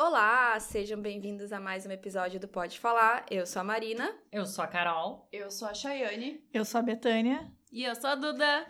Olá, sejam bem-vindos a mais um episódio do Pode Falar. Eu sou a Marina. Eu sou a Carol. Eu sou a Chayane. Eu sou a Betânia. E eu sou a Duda.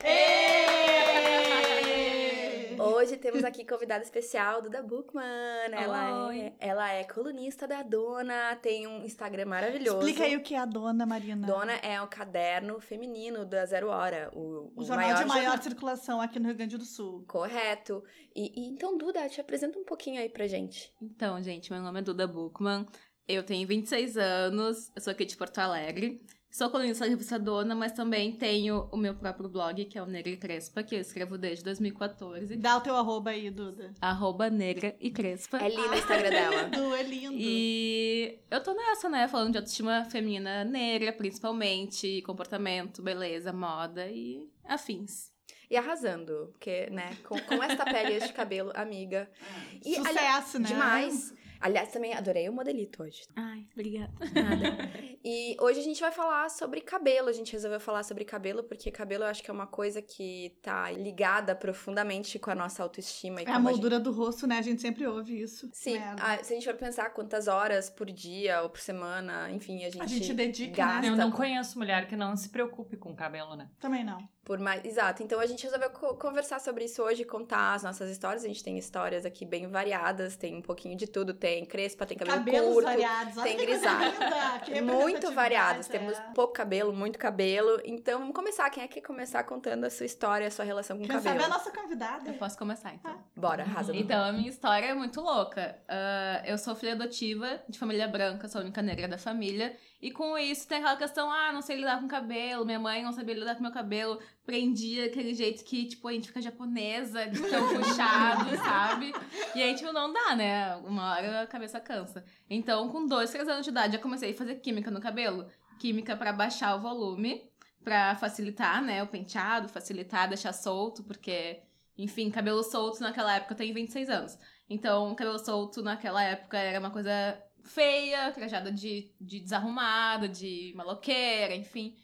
Hoje temos aqui convidada especial, Duda Bookman. Ela Oi. é, ela é colunista da Dona, tem um Instagram maravilhoso. Explica aí o que é a dona, Marina. Dona é o caderno feminino da Zero Hora, o, O jornal de maior circulação aqui no Rio Grande do Sul. Correto. E, e então, Duda, te apresenta um pouquinho aí pra gente. Então, gente, meu nome é Duda Buchmann. Eu tenho 26 anos, eu sou aqui de Porto Alegre. Sou colunista revista Dona, mas também tenho o meu próprio blog, que é o Negra e Crespa, que eu escrevo desde 2014. Dá o teu arroba aí, Duda. Arroba Negra e Crespa. É lindo o Instagram dela. Du, é lindo. E eu tô nessa, né? Falando de autoestima feminina negra, principalmente, comportamento, beleza, moda e afins. E arrasando, porque, né, com, com esta pele e este cabelo, amiga. E, ali- Sucesso, né? Demais. Aliás, também adorei o modelito hoje. Ai, obrigada. Nada. E hoje a gente vai falar sobre cabelo. A gente resolveu falar sobre cabelo porque cabelo eu acho que é uma coisa que tá ligada profundamente com a nossa autoestima. E É a como moldura do rosto, né? A gente sempre ouve isso. gente... Sim, Merda. ah, se a gente for pensar quantas horas por dia ou por semana, enfim, a gente, A gente dedica, gasta né? Eu não conheço mulher que não se preocupe com o cabelo, né? Também não. Por mais. Exato. Então a gente resolveu co- conversar sobre isso hoje, contar as nossas histórias. A gente tem histórias aqui bem variadas, tem um pouquinho de tudo. Tem crespa, tem cabelo Cabelos curto. variados. Olha tem grisalho. Muito variados. é. Temos pouco cabelo, muito cabelo. Então, vamos começar. Quem é que quer começar contando a sua história, a sua relação com o cabelo? sabe é a nossa convidada. Eu posso começar, então. Bora, arrasa. Então, a minha história é muito louca. Ah, eu sou filha adotiva de família branca, sou a única negra da família. E com isso tem aquela questão, ah, não sei lidar com cabelo, minha mãe não sabia lidar com meu cabelo, prendia aquele jeito que, tipo, a gente fica japonesa, de tão puxado, sabe? E aí, tipo, não dá, né? Uma hora a cabeça cansa. Então, com dois, três anos de idade, eu comecei a fazer química no cabelo. Química pra baixar o volume, pra facilitar, né, o penteado, facilitar, deixar solto, porque enfim, cabelo solto naquela época eu tenho 26 anos. Então, cabelo solto naquela época era uma coisa feia, trajada de, de desarrumada, de maloqueira, enfim.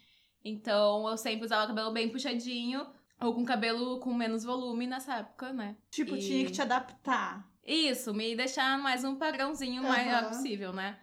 Então, eu sempre usava cabelo bem puxadinho, ou com cabelo com menos volume nessa época, né? Tipo, E- tinha que te adaptar. Isso, me deixar mais um padrãozinho maior Aham. possível, né?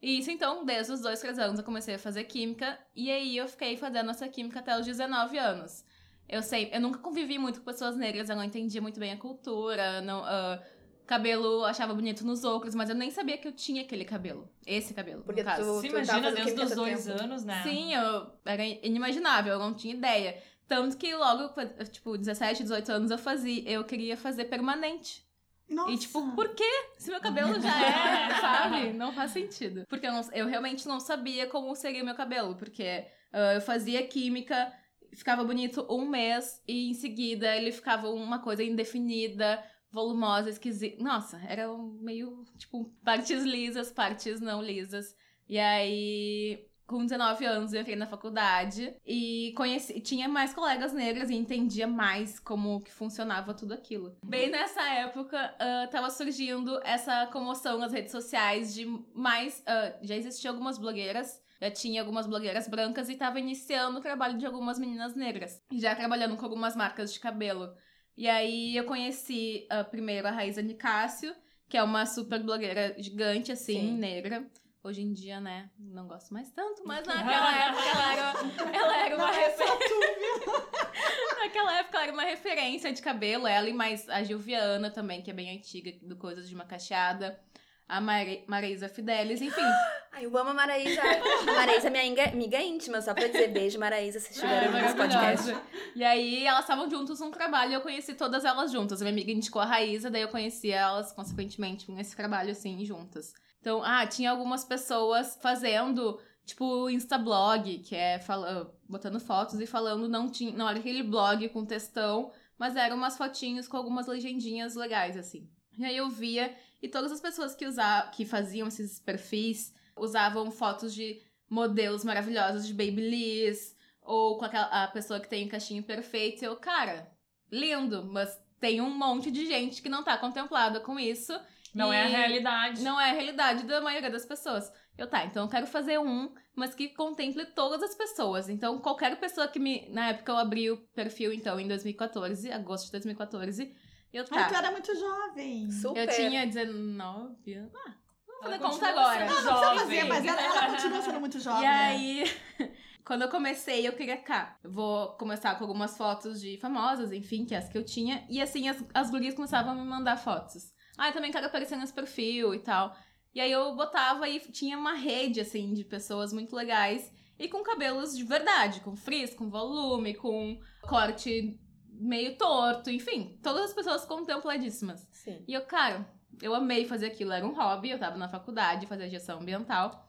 Isso, então, desde os dois, três anos eu comecei a fazer química, e aí eu fiquei fazendo essa química até os 19 anos. Eu sei, eu nunca convivi muito com pessoas negras, eu não entendia muito bem a cultura, não, ah, cabelo achava bonito nos outros, mas eu nem sabia que eu tinha aquele cabelo, esse cabelo, Porque no caso. tu- Se imagina fazendo desde química os há dois tempo. anos, né? Sim, eu era inimaginável, eu não tinha ideia. Tanto que logo, tipo, 17, 18 anos eu fazia, eu queria fazer permanente. Nossa. E tipo, por quê? Se meu cabelo já é, sabe? Não faz sentido. Porque eu, não- eu realmente não sabia como seria o meu cabelo. Porque ah, eu fazia química, ficava bonito um mês, e em seguida ele ficava uma coisa indefinida, volumosa, esquisita. Nossa, era um meio, tipo, partes lisas, partes não lisas. E aí. Com 19 anos eu entrei na faculdade e conheci, tinha mais colegas negras e entendia mais como que funcionava tudo aquilo. Bem nessa época, ah, tava surgindo essa comoção nas redes sociais de mais. ah, já existiam algumas blogueiras, já tinha algumas blogueiras brancas e tava iniciando o trabalho de algumas meninas negras. Já trabalhando com algumas marcas de cabelo. E aí eu conheci primeiro a Raíza Nicásio, que é uma super blogueira gigante, assim, Sim. negra. Hoje em dia, né, não gosto mais tanto, mas naquela época ela era, ela era uma referência. naquela época ela era uma referência de cabelo, ela e mais a Gilviana também, que é bem antiga, do Coisas de uma Cacheada. A Mari- Marisa Fidelis, enfim. Ai, eu amo a Maraísa. A Maraísa é minha inga- amiga íntima, só pra dizer beijo, Maraísa, se estiver É, ouvindo esse podcast. E aí elas estavam juntas num trabalho e eu conheci todas elas juntas. A minha amiga indicou a Raíza, daí eu conheci elas, consequentemente, nesse trabalho, assim, juntas. Então, ah, tinha algumas pessoas fazendo, tipo, Instablog, que é fala- botando fotos e falando, não tinha, não era aquele blog com textão, mas eram umas fotinhos com algumas legendinhas legais, assim. E aí eu via, e todas as pessoas que, usavam, que faziam esses perfis usavam fotos de modelos maravilhosos de Babyliss, ou com aquela a pessoa que tem o cachinho perfeito. E eu, cara, lindo, mas tem um monte de gente que não tá contemplada com isso. Não é a realidade. Não é a realidade da maioria das pessoas. Eu, tá, então eu quero fazer um, mas que contemple todas as pessoas. Então, qualquer pessoa que me. Na época eu abri o perfil, então, em 2014, agosto de 2014. Eu, Ai, tá, tu era muito jovem. Super. eu tinha 19 anos. Ah, vamos fazer conta agora. sendo Não, não precisa fazer, jovem. mas ela, ela continua sendo muito jovem. E né? aí, quando eu comecei, eu queria, cá, eu vou começar com algumas fotos de famosas, enfim, que é as que eu tinha. E assim, as, as gurias começavam a me mandar fotos. Ah, eu também quero aparecer nesse perfil e tal. E aí eu botava e tinha uma rede, assim, de pessoas muito legais. E com cabelos de verdade, com frizz, com volume, com corte meio torto, enfim. Todas as pessoas contempladíssimas. Sim. E eu, cara, eu amei fazer aquilo. Era um hobby, eu tava na faculdade, fazia gestão ambiental.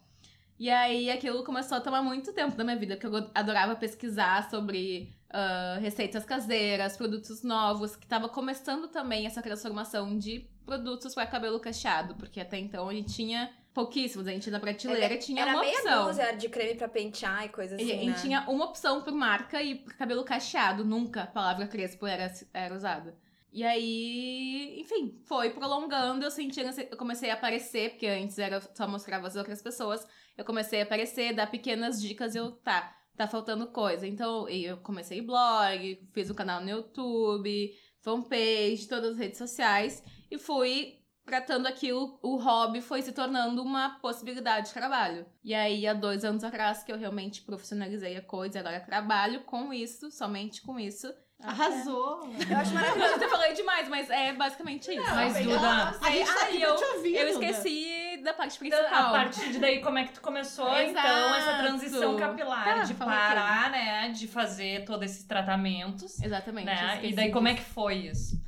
E aí aquilo começou a tomar muito tempo da minha vida, porque eu adorava pesquisar sobre ah, receitas caseiras, produtos novos, que tava começando também essa transformação de produtos para cabelo cacheado, porque até então a gente tinha pouquíssimos, a gente na prateleira tinha Era uma meia opção. dúzia de creme pra pentear e coisa assim, E a gente né? tinha uma opção por marca e por cabelo cacheado, nunca a palavra crespo era, era usada. E aí, enfim, foi prolongando, eu senti, eu comecei a aparecer, porque antes era só mostrava as outras pessoas, eu comecei a aparecer, dar pequenas dicas, eu, tá, tá faltando coisa. Então, eu comecei blog, fiz um canal no YouTube, fanpage, todas as redes sociais, e fui tratando aquilo, o hobby foi se tornando uma possibilidade de trabalho. E aí, há dois anos atrás, que eu realmente profissionalizei a coisa, agora trabalho com isso, somente com isso. Arrasou. Eu acho maravilhoso. Eu falei demais, mas é basicamente isso. Mas, Não, Duda, A gente tá Ai, aqui eu- ouvir, Eu Duda. esqueci da parte a principal. partir de daí, como é que tu começou, então, essa transição capilar Tá, de parar, né, de fazer todos esses tratamentos, Exatamente. né, e daí como é que foi isso?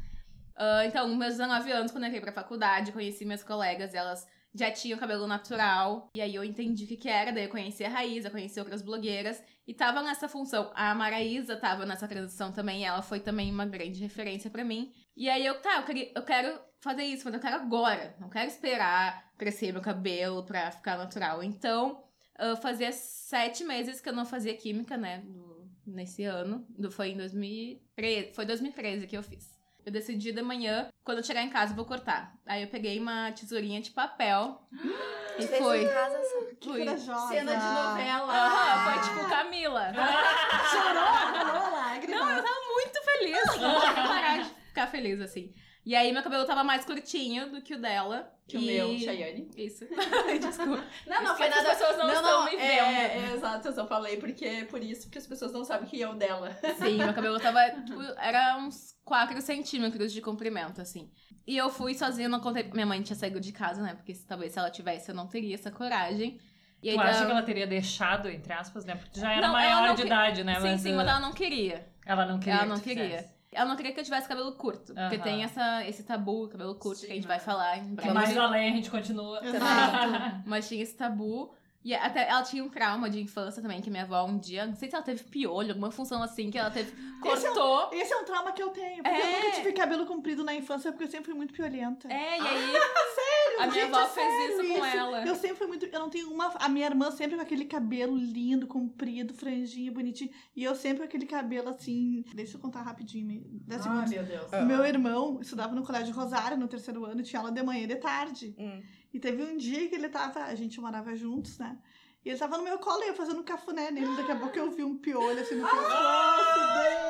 Ah, então, meus 19 anos, quando eu entrei pra faculdade, conheci minhas colegas, elas já tinham cabelo natural. E aí eu entendi o que, que era, daí eu conheci a Raíza, conheci outras blogueiras. E tava nessa função. A Maraísa tava nessa transição também, ela foi também uma grande referência pra mim. E aí eu, tá, eu, queria, eu quero fazer isso, mas eu quero agora. Não quero esperar crescer meu cabelo pra ficar natural. Então, ah, fazia sete meses que eu não fazia química, né, do- nesse ano. Do, foi em 2013, foi 2013 que eu fiz. Eu decidi de manhã, quando eu chegar em casa, eu vou cortar. Aí eu peguei uma tesourinha de papel e Fez foi. em casa. Que Fui. corajosa. Cena de novela. Aham, foi tipo Camila. Chorou, rolou lágrima. Não, eu tava muito feliz. Não parar de ficar feliz, assim. E aí meu cabelo tava mais curtinho do que o dela. Que o e... meu, Chayane. Isso. Desculpa. Não, não, foi que as nada. pessoas não estão me é, vendo. É, exato, eu só falei porque por isso, porque as pessoas não sabem que é o dela. Sim, meu cabelo tava. tipo, era uns 4 centímetros de comprimento, assim. E eu fui sozinha, não contei. Minha mãe tinha saído de casa, né? Porque talvez se ela tivesse, eu não teria essa coragem. E Tu aí, acha que ela teria deixado, entre aspas, né, porque tu já era Não, maior não de que- idade, né, Sim, mas, sim, mas ela não queria. ela não queria Ela que não tu queria. fizesse. Ela não queria que eu tivesse cabelo curto. Porque Aham. tem essa, esse tabu, cabelo curto, que a gente vai falar em Que breve. mais além a gente continua. Exato. Mas tinha esse tabu. E até ela tinha um trauma de infância também, que minha avó um dia, não sei se ela teve piolho, alguma função assim, que ela teve. Esse é um- Cortou. Esse é um trauma que eu tenho. Porque eu É. nunca tive cabelo comprido na infância, porque eu sempre fui muito piolenta. É, e aí. Sério, a minha gente, avó é fez sério isso com ela. Eu sempre fui muito. Eu não tenho uma. A minha irmã sempre com aquele cabelo lindo, comprido, franjinho, bonitinho. E eu sempre com aquele cabelo assim. Deixa eu contar rapidinho. 10 Ai, segundos. meu Deus. O meu irmão estudava no Colégio Rosário no terceiro ano, tinha aula de manhã e de tarde. Hum. E teve um dia que ele tava. A gente morava juntos, né? E ele tava no meu colo e eu fazendo cafuné nele. Daqui a pouco eu vi um piolho assim no pescoço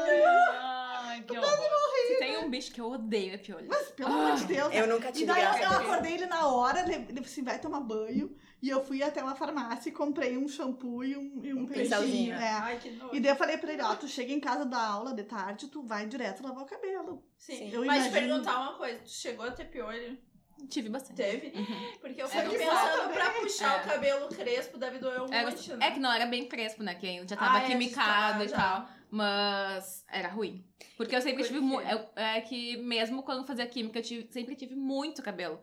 dele. Ai, que horror. Um bicho que eu odeio, é piolho. Mas pelo amor de Deus. Eu nunca E tive daí eu, eu acordei ele na hora, ele assim, vai tomar banho. E eu fui até uma farmácia e comprei um shampoo e um, e um, Um pincelzinho. É. Ai, que nojo. E daí eu falei pra ele, ó, tu chega em casa da aula de tarde, tu vai direto lavar o cabelo. Sim. Eu Mas te imagino- perguntar uma coisa, tu chegou a ter piolho? Tive bastante. Teve? Uhum. Porque eu É fico que pensando pra puxar É. o cabelo crespo, deve doer um Era- monte, né? é que não era bem crespo, né? Que já tava Ah, é, quimicado e já. tal. Mas era ruim. Porque eu sempre Por tive. quê? mu- eu- É que mesmo quando fazia química, eu tive- sempre tive muito cabelo.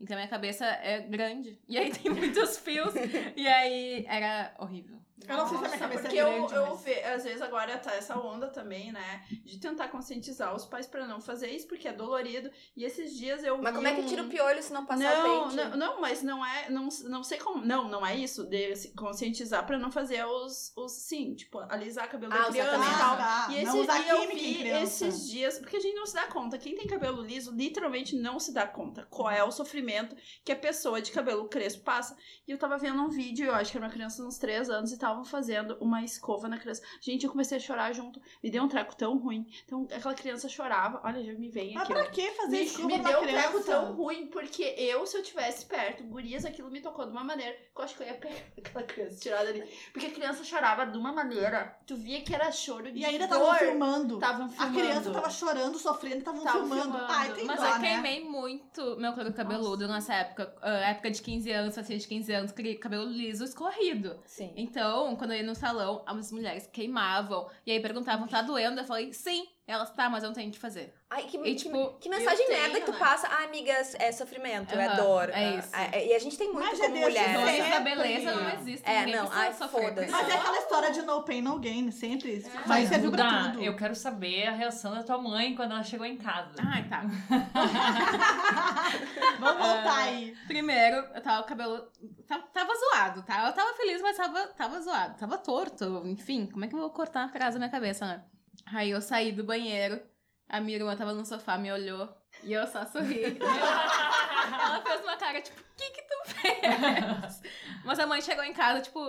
Então minha cabeça é grande. E aí tem muitos fios. e aí era horrível. Eu não sei se a minha cabeça porque é eu, grande, eu mas- ve- às vezes agora tá essa onda também, né? De tentar conscientizar os pais pra não fazer isso, porque é dolorido. E esses dias eu Mas vi como é que um- tira o piolho se não passar não, o pente? não, não, mas não é, não, não sei como, não, não é isso, de se conscientizar pra não fazer os, os sim, tipo, alisar cabelo Ah, da criança e tal. tá. E esse não usar dia eu vi esses dias, porque a gente não se dá conta, quem tem cabelo liso literalmente não se dá conta qual é o sofrimento que a pessoa de cabelo crespo passa. E eu tava vendo um vídeo, eu acho que era uma criança de uns 3 anos e tal, estavam fazendo uma escova na criança. Gente, eu comecei a chorar junto. Me deu um treco tão ruim. Então, aquela criança chorava. Olha, já me vem Mas aqui. pra que fazer Me, escova me numa deu um criança? treco tão ruim, porque eu, se eu tivesse perto, gurias, aquilo me tocou de uma maneira que eu acho que eu ia pegar aquela criança tirada ali. Porque a criança chorava de uma maneira, tu via que era choro de E ainda estavam filmando. Tavam A filmando. criança tava chorando, sofrendo, estavam Tavam filmando. filmando. Ai, tem Mas dó, eu né? queimei muito meu couro cabeludo nessa época. ah, época de 15 anos, fazia de 15 anos, cabelo liso, escorrido. Sim. Então, quando eu ia no salão, as mulheres queimavam. E aí perguntavam, tá doendo? Eu falei, sim. Elas, tá, mas eu não tenho o que fazer. Ai, que, E, que- tipo, que mensagem eu tenho, merda que tu né? passa. Ah, amiga, é sofrimento, é Aham, dor. é Ah, isso. ah, E a gente tem muito Mas é como desse mulher. Doenças da sempre. beleza não existem. É, ninguém não, ai, foda-se. Mas é aquela história de no pain, no gain, sempre. É. Servir pra Duda, tudo. eu quero saber a reação da tua mãe quando ela chegou em casa. Ai, tá. Vamos voltar Ah, aí. Primeiro, eu tava o cabelo. Tava, tava zoado, tá? Eu tava feliz, mas tava, tava zoado. Tava torto. Enfim, como é que eu vou cortar a frase da minha cabeça, né? Aí eu saí do banheiro, a minha irmã tava no sofá, me olhou e eu só sorri. Ela fez uma cara, tipo, o que que tu fez? Mas a mãe chegou em casa, tipo,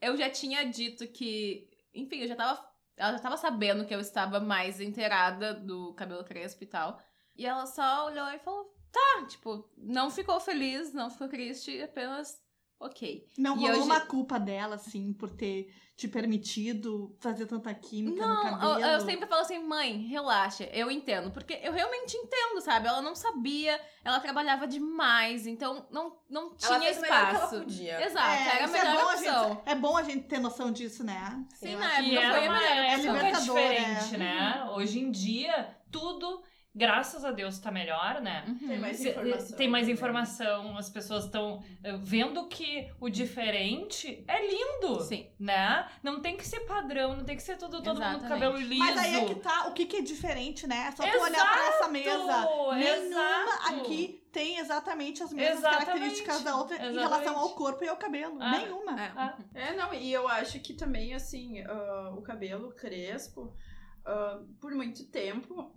eu já tinha dito que. Enfim, eu já tava. Ela já tava sabendo que eu estava mais inteirada do cabelo crespo e tal. E ela só olhou e falou: tá, tipo, não ficou feliz, não ficou triste, apenas ok. Não E rolou hoje- uma culpa dela, assim, por ter te permitido fazer tanta química no Não, cabelo. eu, eu sempre falo assim, mãe, relaxa, eu entendo. Porque eu realmente entendo, sabe? Ela não sabia, ela trabalhava demais, então não, não tinha Ela fez o melhor que ela espaço. podia. Exato, É, era a isso é melhor bom a opção. gente, é bom a gente ter noção disso, né? Sim, Eu na E época foi a uma melhor época opção. libertador, diferente, é. né? Hoje em dia, tudo, graças a Deus, tá melhor, né? Uhum. Tem mais Se- informação. Tem mais também. informação, as pessoas estão vendo que o diferente é lindo, Sim. né? Não tem que ser padrão, não tem que ser tudo, todo mundo com Exatamente. cabelo liso. Mas aí é que tá, o que que é diferente, né? É só tu Exato, olhar pra essa mesa. Nenhuma exato. aqui tem exatamente as mesmas Exatamente, características da outra em exatamente. relação ao corpo e ao cabelo. Ah. Nenhuma. É. Ah, É, não, e eu acho que também, assim, ah, o cabelo crespo, ah, por muito tempo,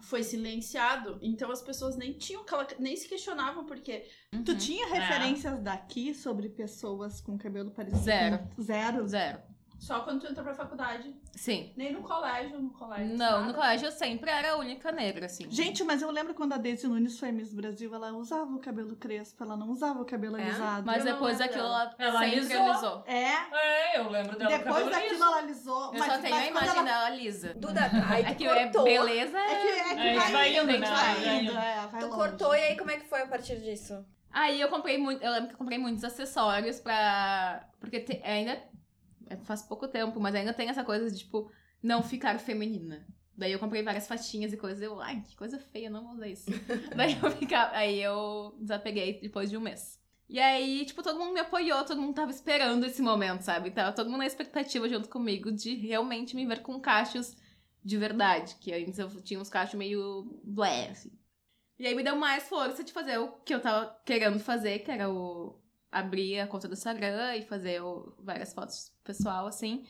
foi silenciado. Então as pessoas nem tinham nem se questionavam, porque Tu Uhum. tinha referências daqui sobre pessoas com cabelo parecido? Zero. com- Zero? Zero. Só quando tu entrou pra faculdade, Sim. nem no colégio, no colégio. Não, nada. no colégio eu sempre era a única negra, assim. Gente, mas eu lembro quando a Daisy Nunes foi Miss Brasil, ela usava o cabelo crespo, ela não usava o cabelo É? alisado. Mas Eu depois daquilo ela, Ela sempre alisou. alisou. É, É, eu lembro dela depois daquilo liso. ela alisou. Eu mas, só tenho a mas quando imagem ela... dela lisa. Duda, aí tu É que é cortou. beleza. É que, é que É, vai, vai indo, indo, né? vai indo. é, vai Tu longe. cortou e aí como é que foi a partir disso? Aí eu comprei muito. Eu lembro que eu comprei muitos acessórios pra. Porque te- ainda. É, Faz pouco tempo, mas ainda tem essa coisa de, tipo, não ficar feminina. Daí eu comprei várias faixinhas e coisas. Eu, ai, que coisa feia, não vou usar isso. Daí eu ficava. Aí eu desapeguei depois de um mês. E aí, tipo, todo mundo me apoiou, todo mundo tava esperando esse momento, sabe? Tava todo mundo na expectativa junto comigo de realmente me ver com cachos de verdade. Que antes eu tinha uns cachos meio blé, assim. E aí me deu mais força de fazer o que eu tava querendo fazer, que era o abrir a conta do Instagram e fazer o- várias fotos pessoal, assim.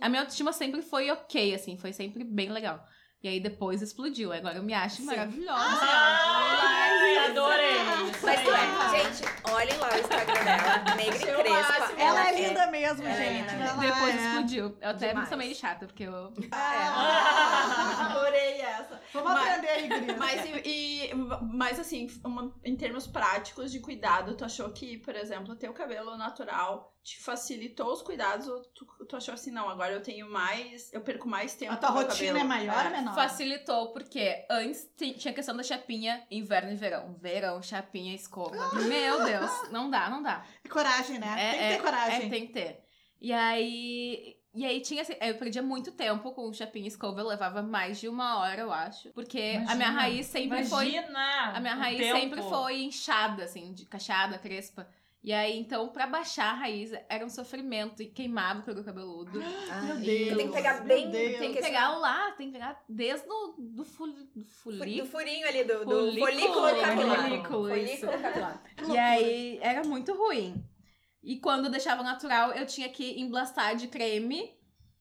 A minha autoestima sempre foi ok, assim, foi sempre bem legal. E aí depois explodiu. Agora eu me acho Sim. maravilhosa. Ai, adorei. Isso Mas é, gente, olhem lá o Instagram dela, negra e crespa. máximo. Ela é linda mesmo, ela é gente. linda Ela Depois é. explodiu. Eu até sou meio chata, porque eu. Ah, adorei essa. Vamos Mas- aprender aí, Gris. Mas, e, mas assim, uma- em termos práticos de cuidado, tu achou que, por exemplo, ter o cabelo natural te facilitou os cuidados ou tu, tu achou assim, não, agora eu tenho mais, eu perco mais tempo A tua rotina cabelo. é maior ou menor? Facilitou, porque antes ti- tinha a questão da chapinha inverno e verão. Verão, chapinha, escova. Meu Deus, não dá, não dá. Coragem, né? É, tem que ter é, coragem. É, tem que ter. E aí. E aí tinha assim, eu perdia muito tempo com o chapinha escova, eu levava mais de uma hora, eu acho. Porque a minha Imagina, raiz sempre foi. Imagina A minha raiz tempo. sempre foi inchada, assim, de cachada, crespa. E aí, então, pra baixar a raiz era um sofrimento e queimava o couro cabeludo. Ah, Meu Deus, Tem que pegar bem. Tem que pegar lá, tem que pegar desde o do, ful, do Do fulico. furinho ali, do, do Folículo, folículo capilar. folículo, isso. Folículo capilar. E aí era muito ruim. E quando eu deixava natural, eu tinha que emblastar de creme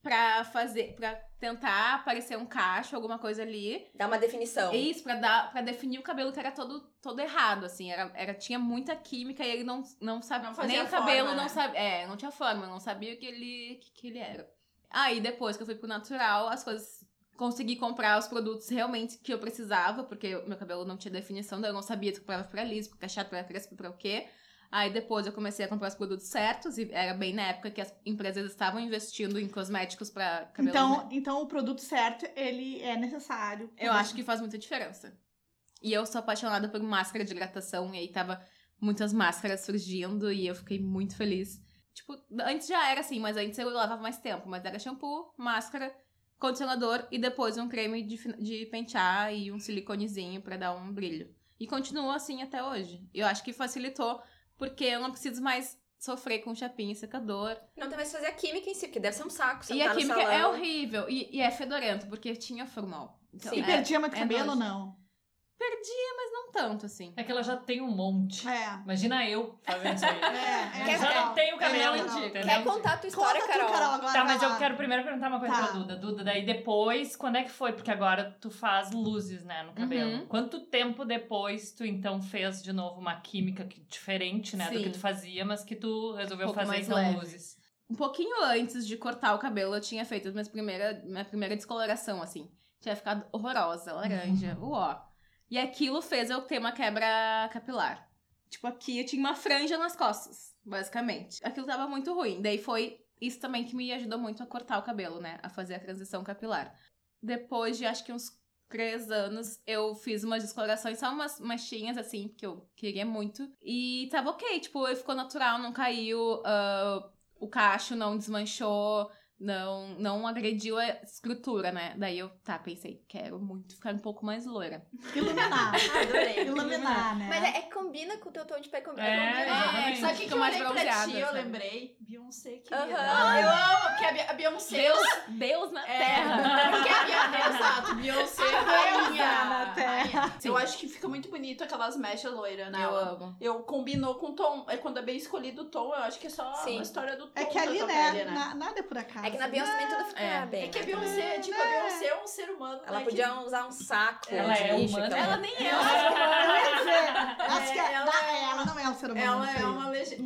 pra fazer, pra tentar aparecer um cacho, alguma coisa ali. Dá uma definição. Isso, pra, dar, pra definir o cabelo que era todo, todo errado, assim. Era, era, tinha muita química e ele não, não sabia. Não nem o forma, cabelo né? não sabia. É, não tinha forma, não sabia o que ele, que, que ele era. Aí depois que eu fui pro natural, as coisas. Consegui comprar os produtos realmente que eu precisava, porque meu cabelo não tinha definição, daí eu não sabia se comprava pra liso, pra cacheado, pra crespo, pra o quê. Aí depois eu comecei a comprar os produtos certos, e era bem na época que as empresas estavam investindo em cosméticos pra cabelo. Então, então, o produto certo, ele é necessário. Eu acho que faz muita diferença. E eu sou apaixonada por máscara de hidratação, e aí tava muitas máscaras surgindo, e eu fiquei muito feliz. Tipo, antes já era assim, mas antes eu lavava mais tempo. Mas era shampoo, máscara, condicionador e depois um creme de, de pentear e um siliconezinho pra dar um brilho. E continua assim até hoje. Eu acho que facilitou, porque eu não preciso mais sofrer com chapinha e secador. Não tem mais que fazer a química em si, porque deve ser um saco. e a química é horrível. E, e é fedorento, porque tinha formol. Então, Sim, E é- perdia muito é cabelo ou nojo. não? Perdia, mas não tanto, assim. É que ela já tem um monte. É. Imagina eu fazendo isso aí. É, Quer- Eu já não tenho cabelo, É legal. entendeu? Quer contar a tua história, Conta tu, Carol? Carol, agora Tá, vai mas eu lá. quero primeiro perguntar uma coisa Tá. pra Duda. Duda, daí depois, quando é que foi? Porque agora tu faz luzes, né, no cabelo. Uhum. Quanto tempo depois tu então fez de novo uma química que- diferente, né, do Sim. que tu fazia, mas que tu resolveu Um pouco fazer mais então leve. luzes? Um pouquinho antes de cortar o cabelo, eu tinha feito minha primeira, minha primeira descoloração, assim. Tinha ficado horrorosa, laranja, uó. E aquilo fez eu ter uma quebra capilar. Tipo, aqui eu tinha uma franja nas costas, basicamente. Aquilo tava muito ruim. Daí foi isso também que me ajudou muito a cortar o cabelo, né? A fazer a transição capilar. Depois de acho que uns três anos, eu fiz umas descolorações, só umas manchinhas, assim, porque eu queria muito. E tava ok, tipo, ficou natural, não caiu. ah, o cacho não desmanchou, não, não agrediu a estrutura, né? Daí eu, tá, pensei, quero muito ficar um pouco mais loira. Iluminar. Adorei. Iluminar, né? Mas é, é combina com o teu tom de pele. combina- É, combina. exatamente. Sabe o que, que eu mais olhei pra ti? Eu lembrei. Beyoncé, querida. Aham. Eu amo, porque a, Be- a Beyoncé... Deus, Deus na É, terra. porque a Beyoncé, exato, Beyoncé é a rainha. na terra. Sim. Eu acho que fica muito bonito aquelas mechas loiras, né? Eu amo. Eu combinou com o tom. É quando é bem escolhido o tom, eu acho que é só Sim. a história do tom É que ali, né, pele, né? na- nada é por acaso. É que na Beyoncé também tudo fica É. bem. É que a né? Beyoncé, tipo, a Beyoncé é um ser humano. Ela né, podia que- usar um saco Ela de é lixo. humana. então- Ela nem é. Eu ia dizer, acho que É, ela, ela- ela não é um ser humano. Ela é uma legenda.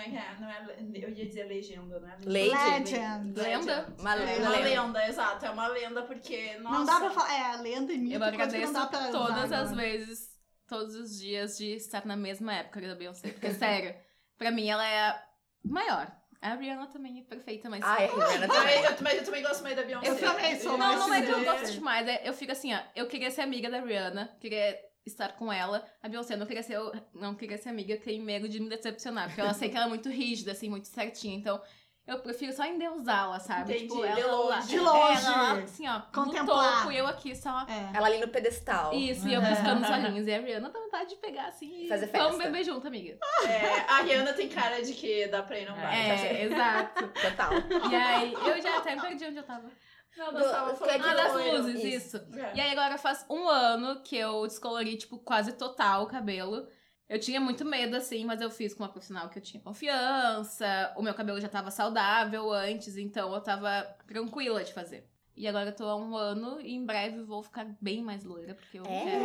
É que é? Não é eu ia dizer legenda, né? Legend. Lenda? Uma, É uma lenda. lenda, exato. É uma lenda porque, nossa... Não dá pra falar. É, lenda e mito. Eu agradeço todas usar as vezes, todos os dias de estar na mesma época da Beyoncé. Porque, sério, pra mim ela é a maior. A Rihanna também é perfeita, mas. Ai, a Rihanna Mas também. eu, mas eu também gosto mais da Beyoncé. Eu também sou Não, não é que eu gosto demais. É, eu fico assim, ó. Eu queria ser amiga da Rihanna, queria estar com ela. A Beyoncé não queria ser, não queria ser amiga, eu tenho medo de me decepcionar. Porque ela sei que ela é muito rígida, assim, muito certinha. Então, eu prefiro só endeusá-la, sabe? Entendi, Tipo, de ela lá. longe. De longe. Ela, assim, ó, Contemplar. no topo, e eu aqui só. É. Ela ali no pedestal. Isso, e eu buscando os olhinhos. E a Rihanna dá vontade de pegar assim e Fazer vamos festa. beber junto, amiga. É, a Rihanna tem cara de que dá pra ir não vai. É, exato. Total. E aí, eu já até perdi onde eu tava. Não, Do- tava falando Ah, de das luzes, Isso. isso. É. E aí agora faz um ano que eu descolori, tipo, quase total o cabelo. Eu tinha muito medo, assim, mas eu fiz com uma profissional que eu tinha confiança. O meu cabelo já tava saudável antes, então eu tava tranquila de fazer. E agora eu tô há um ano e em breve vou ficar bem mais loira, porque eu É. quero.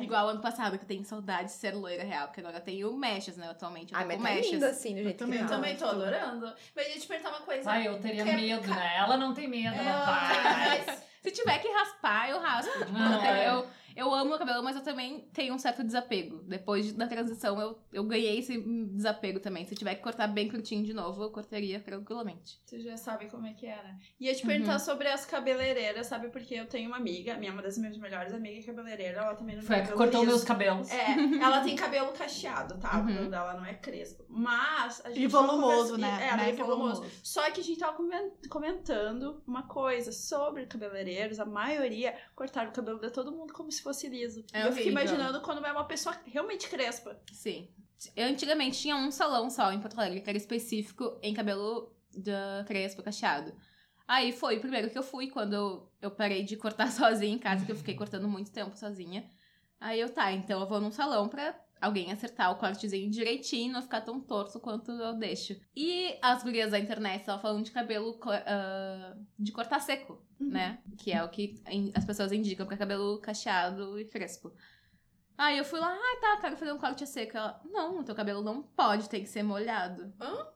É. Igual ano passado, que eu tenho saudade de ser loira real, porque agora eu tenho mechas, né, atualmente. Eu Ai, tô mas com tá mechas. lindo assim, do jeito também, que Eu tá. também tô adorando. Mas eu ia te perguntar uma coisa. Ai, eu teria Que- medo, né? Ela não tem medo, ela vai. Ah, mas Se tiver que raspar, eu raspo. Tipo, Ah, eu, é. Eu, amo meu cabelo, mas eu também tenho um certo desapego. Depois de- da transição, eu, eu ganhei esse desapego também. Se tiver que cortar bem curtinho de novo, eu cortaria tranquilamente. Você já sabe como é que é, né? Ia te perguntar Uhum. sobre as cabeleireiras, sabe? Porque eu tenho uma amiga, minha uma das minhas melhores amigas é cabeleireira, ela também não Foi tem que cortou liso. meus cabelos. É, ela tem cabelo cacheado, tá? O Uhum. cabelo dela não é crespo. Mas a gente E volumoso, né? É, Mega bem volumoso. volumoso. Só que a gente tava comen- comentando uma coisa sobre cabeleireiros. A maioria cortaram o cabelo de todo mundo como se fosse liso. É eu fiquei horrível. imaginando quando é uma pessoa realmente crespa. Sim. Eu, antigamente tinha um salão só em Porto Alegre, que era específico em cabelo da crespo cacheado. Aí foi o primeiro que eu fui, quando eu, eu parei de cortar sozinha em casa, que eu fiquei cortando muito tempo sozinha. Aí eu, tá, então eu vou num salão pra alguém acertar o cortezinho direitinho, não ficar tão torto quanto eu deixo. E as gurias da internet estavam falando de cabelo ah, de cortar seco, né? Que é o que as pessoas indicam pra cabelo cacheado e crespo. Aí eu fui lá, ah, tá, quero fazer um corte a seco. Ela, não, o teu cabelo não pode, tem que ser molhado. Hã?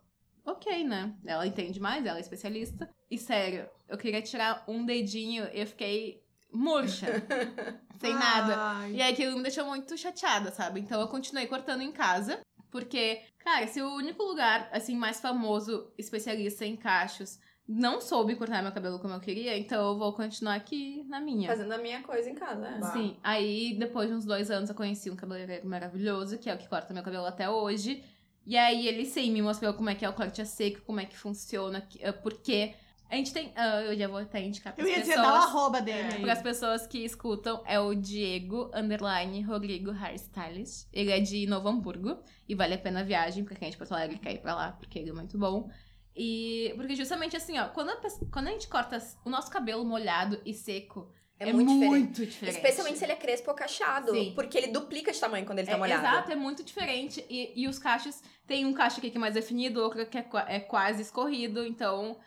Ok, né? Ela entende mais, ela é especialista. E sério, eu queria tirar um dedinho e eu fiquei murcha, sem nada. Ai. E aí aquilo me deixou muito chateada, sabe? Então eu continuei cortando em casa, porque, cara, se o único lugar, assim, mais famoso, especialista em cachos, não soube cortar meu cabelo como eu queria, então eu vou continuar aqui na minha. Fazendo a minha coisa em casa, né? Sim, aí depois de uns dois anos eu conheci um cabeleireiro maravilhoso, que é o que corta meu cabelo até hoje. E aí ele sim me mostrou como é que é o corte a seco, como é que funciona, eh, porque a gente tem. ah, eu já vou até indicar para Eu as ia pessoas. dizer, dá o arroba dele aí. Para as pessoas que escutam, é o Diego Underline Rodrigo Hairstylist. Ele é de Novo Hamburgo e vale a pena a viagem pra quem é de Porto Alegre quer ir pra lá, porque ele é muito bom. E porque justamente assim, ó, quando a, quando a gente corta o nosso cabelo molhado e seco, É, muito, diferente. muito diferente. Especialmente se ele é crespo ou cacheado. Sim. Porque ele duplica de tamanho quando ele tá É, molhado. Exato, é muito diferente. E, e os cachos, tem um cacho aqui que é mais definido, outro que é, é quase escorrido. Então,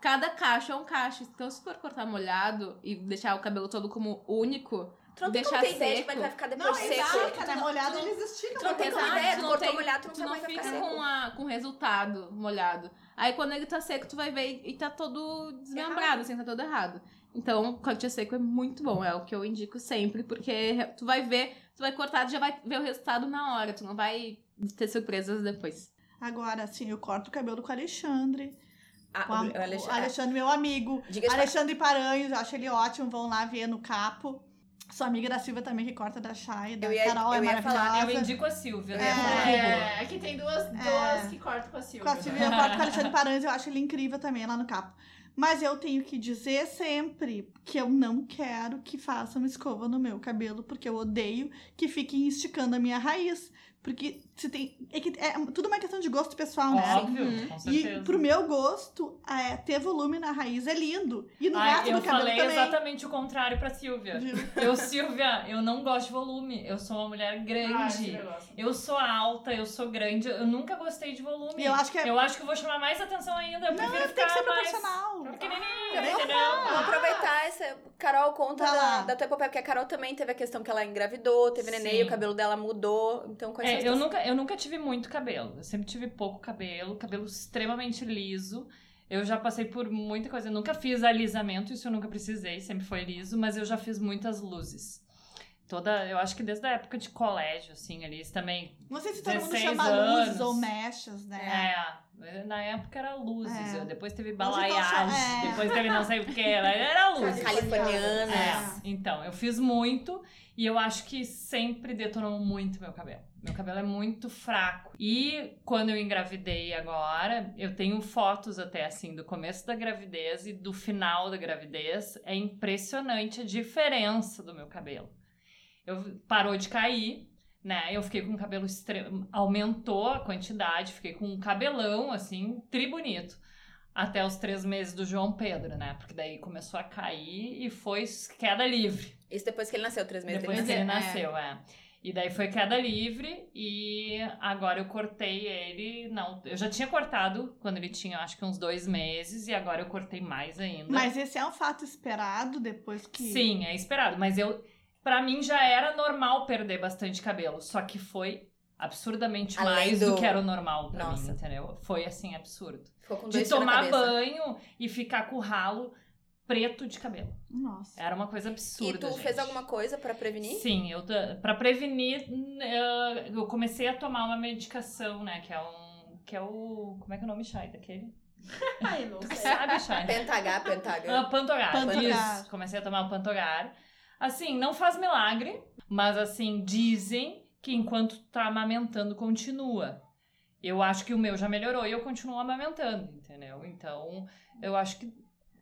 cada cacho é um cacho. Então, se for cortar molhado e deixar o cabelo todo como único, Tu não tem deixar como ter ideia de seco. como é que vai ficar Não, depois seco. exato, né? Tu- Molhado eles esticam. tu não tem como cortar. ideia, tu não cortou tem- molhado, tu não tu sabe não como vai fica ficar com, seco. a, com o resultado molhado. Aí quando ele tá seco, tu vai ver e tá todo desmembrado, assim, tá todo errado. Então, corte seco é muito bom, é o que eu indico sempre, porque tu vai ver, tu vai cortar, tu já vai ver o resultado na hora, tu não vai ter surpresas depois. Agora, assim, eu corto o cabelo com o Alexandre. Ah, Com a- o o Alexandre. Alexandre, meu amigo. Diga de Alexandre Paranhos, eu acho ele ótimo. Vão lá ver no capo. Sua amiga da Silvia também, que corta da Chay. Da Eu ia- Carol eu é ia falar, maravilhosa. Eu indico a Silvia, né? É, aqui tem duas, duas que cortam com a Silvia. Com a Silvia, eu corto com o Alexandre Paranhos, eu acho ele incrível também lá no capo. Mas eu tenho que dizer sempre que eu não quero que façam escova no meu cabelo, porque eu odeio que fiquem esticando a minha raiz. Porque se tem. É, que é tudo uma questão de gosto pessoal, né? Óbvio, Uhum. com E certeza. pro meu gosto, é, ter volume na raiz é lindo. E no Ai, resto eu do cabelo falei também. exatamente o contrário pra Silvia. Eu, Silvia, eu não gosto de volume. Eu sou uma mulher grande. Gosta. eu sou alta, eu sou grande. Eu nunca gostei de volume. E eu acho que é. Eu acho que eu vou chamar mais atenção ainda. Eu Não, prefiro tem que ser mais proporcional. entendeu? Vamos aproveitar essa. Carol conta da, lá. da tua epopeia, porque a Carol também teve a questão que ela engravidou, teve neném, o cabelo dela mudou. Então, são as É, eu nunca, eu nunca tive muito cabelo. Eu sempre tive pouco cabelo, cabelo extremamente liso. Eu já passei por muita coisa. Eu nunca fiz alisamento, isso eu nunca precisei, sempre foi liso, mas eu já fiz muitas luzes. Toda, eu acho que desde a época de colégio, assim, ali isso também. Não sei se todo mundo 16 chama luzes anos. ou mechas, né? É, na época era luzes. É. Depois teve então balaiagem, é. depois teve não sei o que, era luzes. Californianas. É, então, eu fiz muito e eu acho que sempre detonou muito meu cabelo. Meu cabelo é muito fraco. E quando eu engravidei agora, eu tenho fotos até assim do começo da gravidez e do final da gravidez. É impressionante a diferença do meu cabelo. Eu parou de cair, né? Eu fiquei com o cabelo extremo, aumentou a quantidade, fiquei com um cabelão assim, tri bonito até os três meses do João Pedro, né? Porque daí começou a cair e foi queda livre. Isso depois que ele nasceu, três meses Depois ele que nasceu. ele nasceu, é. E daí foi queda livre e agora eu cortei ele. Não, eu já tinha cortado quando ele tinha acho que uns dois meses e agora eu cortei mais ainda. Mas esse é um fato esperado depois que. Sim, é esperado. Mas eu, para mim já era normal perder bastante cabelo, só que foi absurdamente Além mais do... do- que era o normal pra Nossa. mim, entendeu? Foi assim absurdo. Ficou com De tomar banho e ficar com o ralo preto de cabelo. Nossa. Era uma coisa E absurda. tu gente. fez alguma coisa pra prevenir? Sim, eu pra prevenir, eu comecei a tomar uma medicação, né, que é um que é o como é que é o nome Chay daquele? Ai, não Tu sei. sabe, Chay? Pentagar, Ah, pentagar. Pantogar. Pantogar. Isso. Comecei a tomar o Pantogar. Assim, não faz milagre, mas assim, dizem que enquanto tá amamentando continua. Eu acho que o meu já melhorou e eu continuo amamentando, entendeu? Então, eu acho que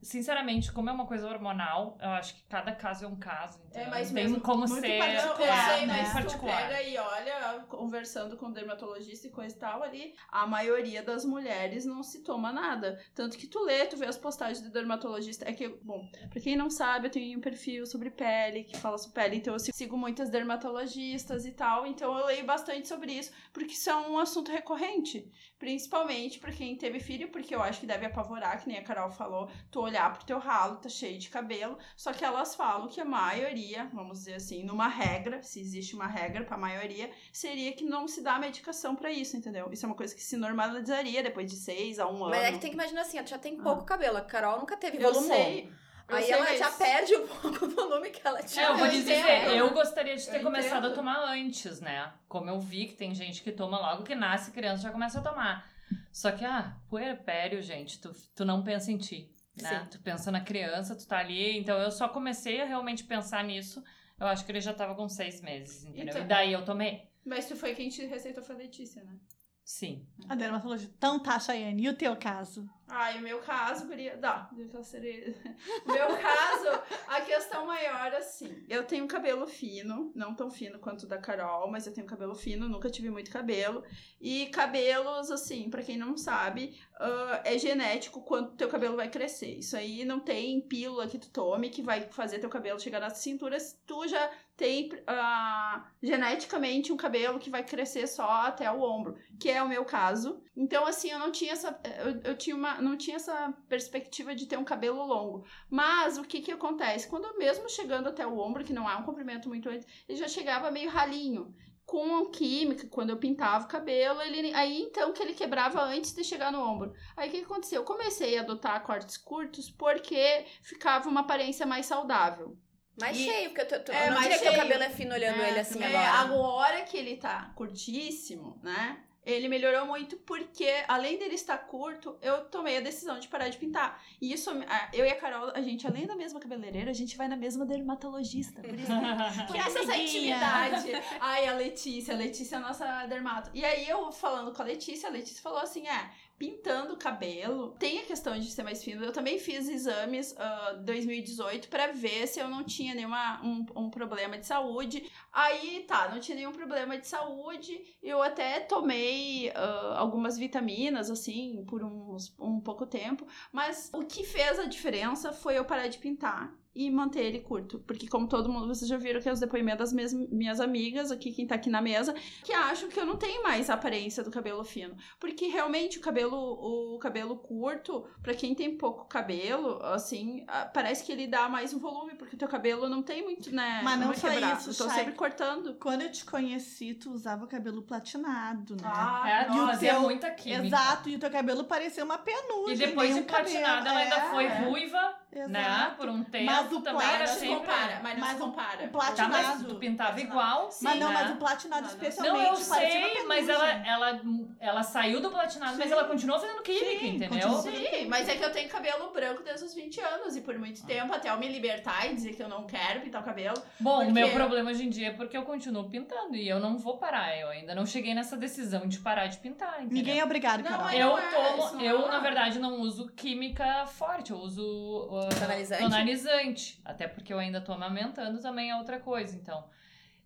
sinceramente, como é uma coisa hormonal, eu acho que cada caso é um caso. Entendeu? É, mas tem mesmo como ser. particular, Eu é, sei, né? mas tu particular. pega e olha, conversando com o dermatologista e coisa e tal ali, a maioria das mulheres não se toma nada. Tanto que tu lê, tu vê as postagens do dermatologista. É que, bom, pra quem não sabe, eu tenho um perfil sobre pele, que fala sobre pele, então eu sigo muitas dermatologistas e tal, então eu leio bastante sobre isso, porque isso é um assunto recorrente. Principalmente pra quem teve filho, porque eu acho que deve apavorar, que nem a Carol falou, tu olhar pro teu ralo, tá cheio de cabelo, só que elas falam que a maioria, vamos dizer assim, numa regra, se existe uma regra pra maioria, seria que não se dá medicação pra isso, entendeu? Isso é uma coisa que se normalizaria depois de seis a um ano. Mas é que tem que imaginar assim, ela já tem pouco cabelo. A Carol nunca teve Eu sei. Eu Aí ela já perde um pouco o volume que ela tinha. É, eu vou eu dizer, eu gostaria de ter Eu começado a entendo. tomar antes, né? Como eu vi que tem gente que toma logo que nasce criança já começa a tomar. Só que, ah, puerpério, gente, tu, tu não pensa em ti, né? Sim. Tu pensa na criança, tu tá ali. Então eu só comecei a realmente pensar nisso. Eu acho que ele já tava com seis meses, entendeu? Então- E daí eu tomei. Mas tu foi quem te receitou foi a Letícia, né? Sim. A dermatologista. Então tá, Chayane. E o teu caso? Ai, o meu caso, guria... Dá, meu caso, a questão maior, assim... Eu tenho cabelo fino, não tão fino quanto o da Carol, mas eu tenho cabelo fino, nunca tive muito cabelo. E cabelos, assim, pra quem não sabe, ah, é genético quanto teu cabelo vai crescer. Isso aí não tem pílula que tu tome que vai fazer teu cabelo chegar nas cinturas. Tu já tem ah, geneticamente um cabelo que vai crescer só até o ombro, que é o meu caso. Então, assim, eu não tinha essa. Eu, eu tinha uma, não tinha essa perspectiva de ter um cabelo longo. Mas o que que acontece? Quando eu mesmo chegando até o ombro, que não é um comprimento muito antes, ele já chegava meio ralinho. Com a química, quando eu pintava o cabelo, ele, aí então que ele quebrava antes de chegar no ombro. Aí o que que aconteceu? Eu comecei a adotar cortes curtos porque ficava uma aparência mais saudável. Mais E- cheio, porque tu, tu, É, eu não mais diria que teu cheio. cabelo é fino olhando É, ele assim é, agora. agora que ele tá curtíssimo, né? Ele melhorou muito porque, além dele estar curto, eu tomei a decisão de parar de pintar. E isso, eu e a Carol, a gente, além da mesma cabeleireira, a gente vai na mesma dermatologista. Por isso que Que essa, intimidade. Ai, a Letícia, a Letícia é a nossa dermato. E aí eu falando com a Letícia, a Letícia falou assim: é, pintando o cabelo, tem a questão de ser mais fino. Eu também fiz exames ah, 2018 pra ver se eu não tinha nenhuma um, um problema de saúde. Aí tá, não tinha nenhum problema de saúde. Eu até tomei ah, algumas vitaminas, assim, por uns, um pouco tempo. Mas o que fez a diferença foi eu parar de pintar e manter ele curto. Porque, como todo mundo, vocês já viram que é os depoimentos das minhas, minhas amigas, aqui, quem tá aqui na mesa, que acham que eu não tenho mais a aparência do cabelo fino. Porque realmente o cabelo, o cabelo curto, pra quem tem pouco cabelo, assim, ah, parece que ele dá mais um volume, porque o teu cabelo não tem muito, né? Mas não vai só quebrar. isso, Eu tô Chay. sempre cortando. Quando eu te conheci, tu usava o cabelo platinado, né? Ah, É, E o fazia teu- muita química. Exato, e o teu cabelo parecia uma penugem. E depois de um cabelo. platinada, ela ainda É, foi é. ruiva, Exato. né? Por um tempo. Mas o também era Mas não se sempre... compara, mas não Mas o- compara. o Tá, platinado. mas tu pintava igual, sim, mas não, né? mas o platinado Não, não. especialmente Não, eu sei, mas ela, ela, ela saiu do platinado, mas Sim. ela continuou fazendo química, Sim, entendeu? Sim, mas é que eu tenho cabelo branco desde os 20 anos e por muito tempo, até eu me libertar e dizer que eu não quero pintar o cabelo. Bom, Porque- o meu problema hoje em dia é porque eu continuo pintando e eu não vou parar. Eu ainda não cheguei nessa decisão de parar de pintar, entendeu? Ninguém é obrigado, Não, Carol. mas- Eu não é, tomo, não eu é. na verdade não uso química forte, eu uso uh, Tonalizante? tonalizante. Até porque eu ainda tô amamentando também é outra coisa. Então,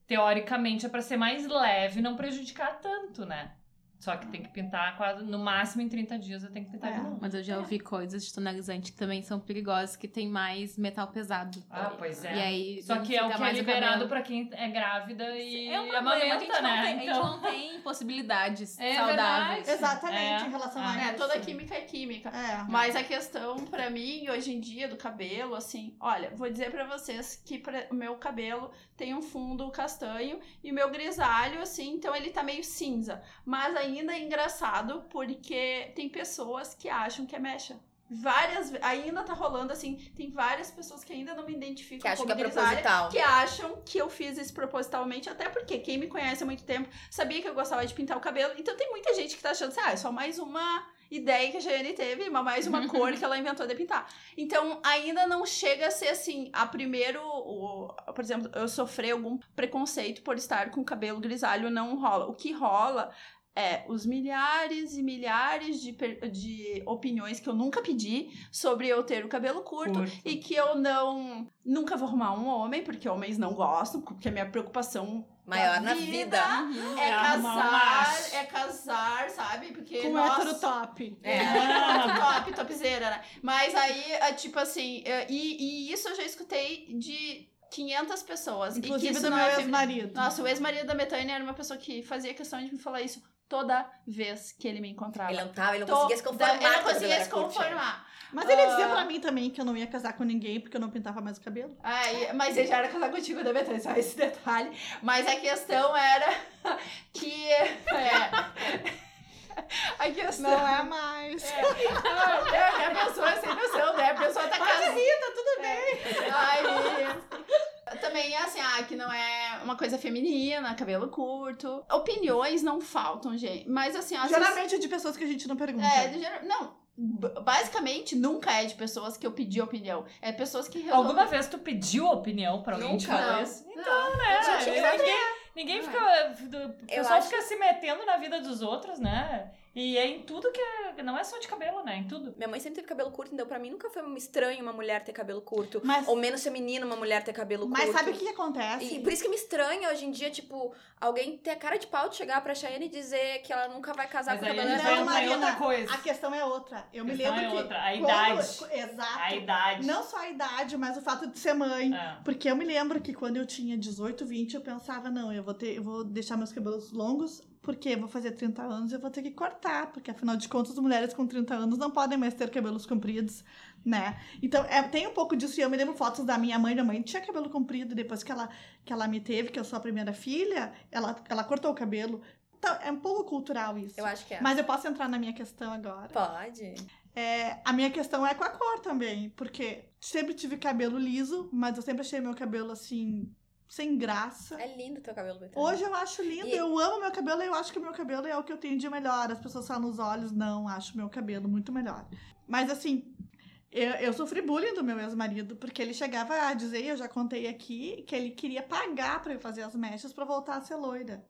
teoricamente é pra ser mais leve, e não prejudicar tanto, né? Só que tem que pintar quase no máximo em 30 dias eu tenho que pintar É. de novo. Mas eu já ouvi coisas de tonalizante que também são perigosas, que tem mais metal pesado. Ah, pois é. E aí, Só que é o que é liberado pra quem é grávida e É um problema, a gente, amamenta, não né? tem, a gente então... não tem possibilidades É saudáveis. verdade. Exatamente, É. em relação Ah. a É, isso. toda química é química. É. Mas a questão pra mim, hoje em dia, do cabelo, assim, olha, vou dizer pra vocês que o meu cabelo tem um fundo castanho e o meu grisalho, assim, então ele tá meio cinza. Mas ainda é engraçado porque tem pessoas que acham que é mecha. Várias, ainda tá rolando assim, tem várias pessoas que ainda não me identificam Que que como é grisalha, proposital. que acham que eu fiz isso propositalmente, até porque quem me conhece há muito tempo sabia que eu gostava de pintar o cabelo. Então tem muita gente que tá achando assim, ah, é só mais uma ideia que a Jane teve, uma- mais uma cor que ela inventou de pintar. Então ainda não chega a ser assim, a primeiro, o- por exemplo, eu sofri algum preconceito por estar com cabelo grisalho, não rola. O que rola é os milhares e milhares de, de opiniões que eu nunca pedi sobre eu ter o cabelo curto, Curto. e que eu não nunca vou arrumar um homem, porque homens não gostam, porque a minha preocupação Maior na vida vida. é É arrumar um casar, é casar, sabe? Porque Com nossa, hétero top. É. muito top, topzera, né? Mas aí, é, tipo assim, é, e, e isso eu já escutei de 500 pessoas. e que Inclusive do meu é ex-marido. Nossa, o ex-marido da Betânia era uma pessoa que fazia questão de me falar isso toda vez que ele me encontrava. Ele não tava, ele não Toda- conseguia se conformar. Ele não conseguia se conformar. Mas ele dizia Ah. pra mim também que eu não ia casar com ninguém porque eu não pintava mais o cabelo. Ai, mas ele já era casado contigo da Betânia, só esse detalhe. Mas a questão era que. É, a questão. Não é mais. Ah, é, a pessoa é sem noção, né? A pessoa tá casada. tá tudo bem. Aí, também é assim, ah, que não é uma coisa feminina, cabelo curto. Opiniões não faltam, gente. Mas assim, vezes- Geralmente é de pessoas que a gente não pergunta. É, geral- não. Basicamente, nunca é de pessoas que eu pedi opinião. É pessoas que resolvem. Alguma vez tu pediu opinião pra alguém Nunca. falar Não. isso? Não. Então, né? Gente, ninguém ninguém fica. O pessoal acho- fica se metendo na vida dos outros, né? E é em tudo que é. Não é só de cabelo, né? Em tudo. Minha mãe sempre teve cabelo curto, então pra mim nunca foi estranho uma mulher ter cabelo curto. Mas, Ou menos feminino uma mulher ter cabelo mas curto. sabe o que, que acontece? E por isso que me estranha hoje em dia, tipo, alguém ter a cara de pau de chegar pra Cheyenne e dizer que ela nunca vai casar Mas com aí a cabelo gente Não, em Marina, outra coisa. A questão é outra. Eu me questão lembro é que. outra, a quando- idade. Exato. A idade. Não só a idade, mas o fato de ser mãe. É. Porque eu me lembro que quando eu tinha 18, 20, eu pensava, não, eu vou ter, eu vou deixar meus cabelos longos, porque vou fazer 30 anos e eu vou ter que cortar, porque afinal de contas, mulheres com 30 anos não podem mais ter cabelos compridos, né? Então, é, tem um pouco disso, e eu me lembro fotos da minha mãe, minha mãe tinha cabelo comprido, depois que ela, que ela me teve, que eu sou a primeira filha, ela, ela cortou o cabelo. Então, é um pouco cultural isso. Eu acho que é. Mas eu posso entrar na minha questão agora. Pode. É, a minha questão é com a cor também, porque sempre tive cabelo liso, mas eu sempre achei meu cabelo assim, sem graça. É lindo teu cabelo, Betânia. Hoje eu acho lindo, E- eu amo meu cabelo e eu acho que o meu cabelo é o que eu tenho de melhor. As pessoas falam nos olhos, não, acho meu cabelo muito melhor. Mas assim, eu, eu sofri bullying do meu ex-marido, porque ele chegava a dizer, eu já contei aqui, que ele queria pagar pra eu fazer as mechas pra voltar a ser loira.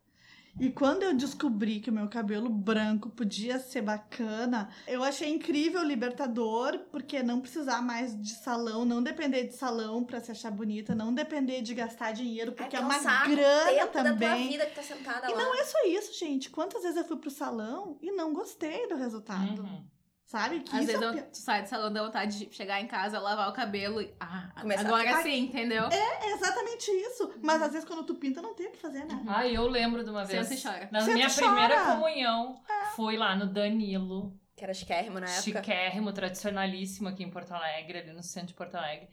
E quando eu descobri que o meu cabelo branco podia ser bacana, eu achei incrível, libertador, porque não precisar mais de salão, não depender de salão pra se achar bonita, não depender de gastar dinheiro, porque é, um uma saco, grana tempo da tua também. vida que tá sentada E lá. não é só isso, gente. Quantas vezes eu fui pro salão e não gostei do resultado? Uhum. Sabe? Que Às isso vezes é tu sai do salão, dá vontade de chegar em casa, lavar o cabelo e. Ah, Começar agora a- sim, entendeu? é exatamente isso. Mas às vezes quando tu pinta, não tem o que fazer, né? Ah, eu lembro de uma vez. Senta e chora. Na Senta minha chora. primeira comunhão, fui lá no Danilo. Que era chiquérrimo na época. chiquérrimo, tradicionalíssimo aqui em Porto Alegre, ali no centro de Porto Alegre.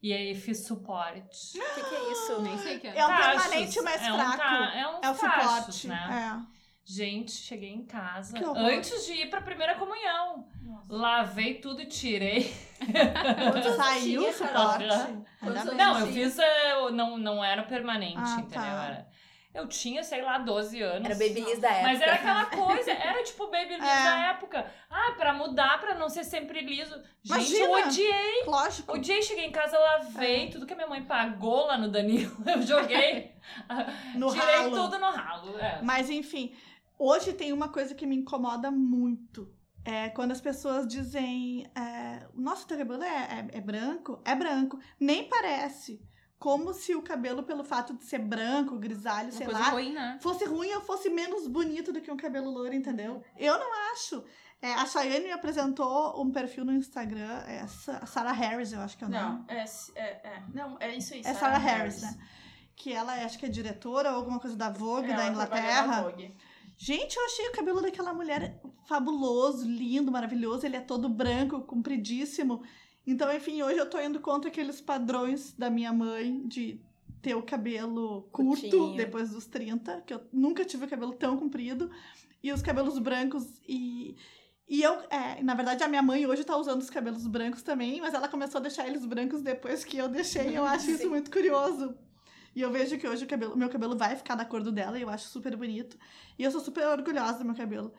E aí fiz suporte. O que, que é isso? Nem sei o que é. É um Cachos. permanente mais é um fraco. ca- É, um É o suporte. né? É. Gente, cheguei em casa antes de ir pra primeira comunhão. Lavei tudo e tirei. Saiu o suporte. Quantos. Não, eu fiz. eh, Não, não era permanente, Ah, entendeu? tá. Era, eu tinha, sei lá, 12 anos. Era Babyliss da época. Mas era aquela coisa, era tipo Babyliss É. da época. Ah, pra mudar, pra não ser sempre liso. Gente, eu Imagina. odiei. Lógico. Odiei, cheguei em casa, lavei É. tudo que a minha mãe pagou lá no Danilo. Eu joguei, No tirei ralo. tudo no ralo. É. Mas enfim, hoje tem uma coisa que me incomoda muito. É quando as pessoas dizem, é, nossa, teu cabelo é, é, é branco? É branco. Nem parece. Como se o cabelo, pelo fato de ser branco, grisalho, Uma sei lá, ruim, né? fosse ruim ou fosse menos bonito do que um cabelo loiro, entendeu? Eu não acho. É, a Cheyenne me apresentou um perfil no Instagram, é Sa- Sarah Harris, eu acho que é o nome. Não, é, é, é. Não, é isso aí. É Sarah Harris, né? Que ela acho que é diretora ou alguma coisa da Vogue, É, da Inglaterra. Vogue. Gente, eu achei o cabelo daquela mulher fabuloso, lindo, maravilhoso. Ele é todo branco, compridíssimo. Então, enfim, hoje eu tô indo contra aqueles padrões da minha mãe de ter o cabelo curto Curtinho. depois dos 30, que eu nunca tive o cabelo tão comprido, e os cabelos brancos e. E eu, é, na verdade, a minha mãe hoje tá usando os cabelos brancos também, mas ela começou a deixar eles brancos depois que eu deixei. Eu acho isso muito curioso. E eu vejo que hoje o cabelo, meu cabelo vai ficar da cor do dela e eu acho super bonito. E eu sou super orgulhosa do meu cabelo.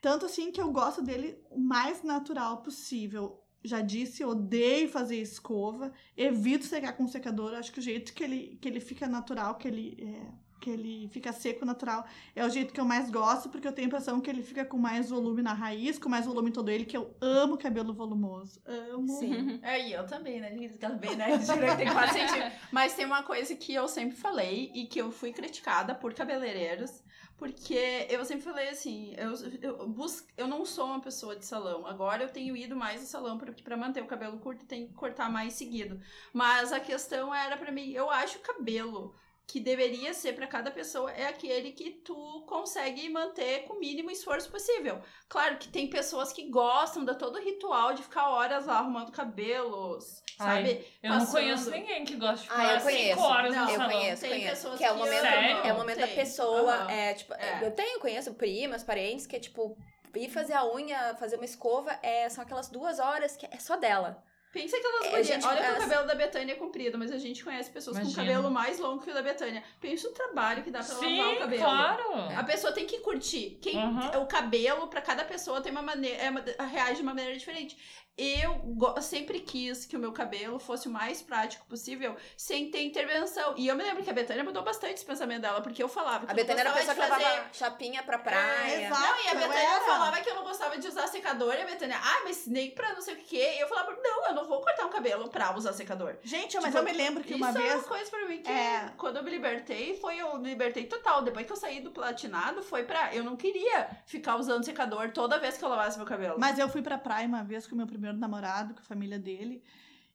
Tanto assim que eu gosto dele o mais natural possível. Já disse, odeio fazer escova, evito secar com secador. Acho que o jeito que ele, que ele fica natural, que ele é, que ele fica seco natural. É o jeito que eu mais gosto, porque eu tenho a impressão que ele fica com mais volume na raiz, com mais volume em todo ele, que eu amo cabelo volumoso. Amo. Sim. É, e eu também, né? Também, né? Tem 4 centímetros. Mas tem uma coisa que eu sempre falei e que eu fui criticada por cabeleireiros. Porque eu sempre falei assim, eu, eu, bus, eu não sou uma pessoa de salão. Agora eu tenho ido mais no salão porque para manter o cabelo curto tem que cortar mais seguido. Mas a questão era para mim, eu acho o cabelo que deveria ser para cada pessoa é aquele que tu consegue manter com o mínimo esforço possível. Claro que tem pessoas que gostam da todo o ritual de ficar horas lá arrumando cabelos, Ai, sabe? Eu não Passando. conheço ninguém que gosta de Ah, ficar eu cinco conheço. horas Não, no eu salão. conheço, Tem conheço. pessoas Que é o que momento, Sério? é o momento da pessoa. Aham. É, tipo, É. eu tenho, conheço primas, parentes, que é tipo, ir fazer a unha, fazer uma escova, é, são aquelas duas horas que é só dela. Pensa aquelas É, gurias. Olha que as- o cabelo da Betânia é comprido, mas a gente conhece pessoas Imagina. com cabelo mais longo que o da Betânia. Pensa o trabalho que dá pra lavar o Sim, cabelo. claro. A pessoa tem que curtir. Quem, Uhum. O cabelo, pra cada pessoa, tem uma maneira. É, uma- reage de uma maneira diferente. Eu sempre quis que o meu cabelo fosse o mais prático possível, sem ter intervenção. E eu me lembro que a Betânia mudou bastante esse pensamento dela, porque eu falava que A Betânia era a pessoa que fazer levava chapinha pra praia. exato. não, e a eu Betânia falava que eu não gostava de usar secador, e a Betânia, ah, mas nem pra não sei o que. E eu falava, não, eu não vou cortar um cabelo pra usar secador. Gente, mas Tipo, eu me lembro que uma Isso é vez. uma coisa pra mim que É. quando eu me libertei, foi eu me libertei total. Depois que eu saí do platinado, foi pra. Eu não queria ficar usando secador toda vez que eu lavasse meu cabelo. Mas eu fui pra praia uma vez com o meu primeiro namorado, com a família dele,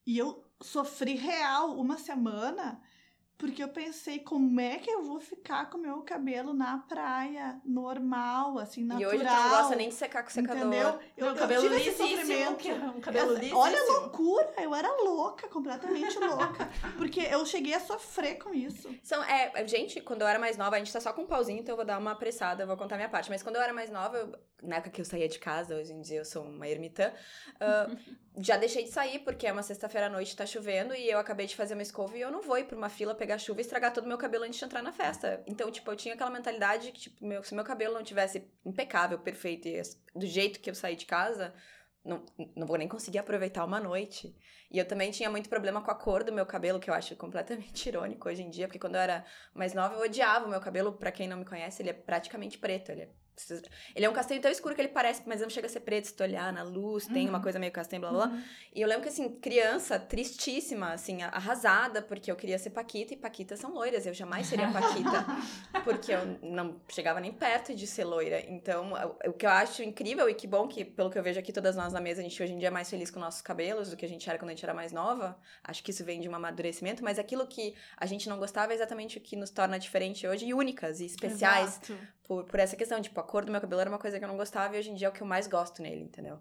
e eu sofri real uma semana, porque eu pensei, como é que eu vou ficar com o meu cabelo na praia, normal, assim, E natural. hoje tu não gosta nem de secar com secador. Entendeu? Eu, eu cabelo tive esse sofrimento. que é um cabelo Essa- lisíssimo. Olha a loucura, eu era louca, completamente louca. Porque eu cheguei a sofrer com isso. São, é, gente, quando eu era mais nova, a gente tá só com um pauzinho, então eu vou dar uma apressada, eu vou contar minha parte. Mas quando eu era mais nova, eu- na época que eu saía de casa, hoje em dia eu sou uma ermitã, ah, já deixei de sair, porque é uma sexta-feira à noite, tá chovendo, e eu acabei de fazer uma escova e eu não vou ir pra uma fila pegar chuva e estragar todo o meu cabelo antes de entrar na festa. Então, tipo, eu tinha aquela mentalidade que, tipo, meu, se meu cabelo não tivesse impecável, perfeito, e do jeito que eu saí de casa, não, não vou nem conseguir aproveitar uma noite. E eu também tinha muito problema com a cor do meu cabelo, que eu acho completamente irônico hoje em dia, porque quando eu era mais nova eu odiava o meu cabelo. Pra quem não me conhece, ele é praticamente preto. Ele é, ele é um castanho tão escuro que ele parece, mas não chega a ser preto se tu olhar na luz, tem uma Uhum. coisa meio castanho, blá blá blá. E eu lembro que, assim, criança, tristíssima, assim, arrasada, porque eu queria ser Paquita e Paquitas são loiras. Eu jamais seria Paquita, porque eu não chegava nem perto de ser loira. Então, o- que eu acho incrível e que bom que, pelo que eu vejo aqui, todas nós na mesa, a gente hoje em dia é mais feliz com nossos cabelos do que a gente era quando a gente era mais nova. Acho que isso vem de um amadurecimento, mas aquilo que a gente não gostava é exatamente o que nos torna diferente hoje e únicas e especiais Exato. por, por essa questão. Tipo, cor do meu cabelo era uma coisa que eu não gostava e hoje em dia é o que eu mais gosto nele, entendeu?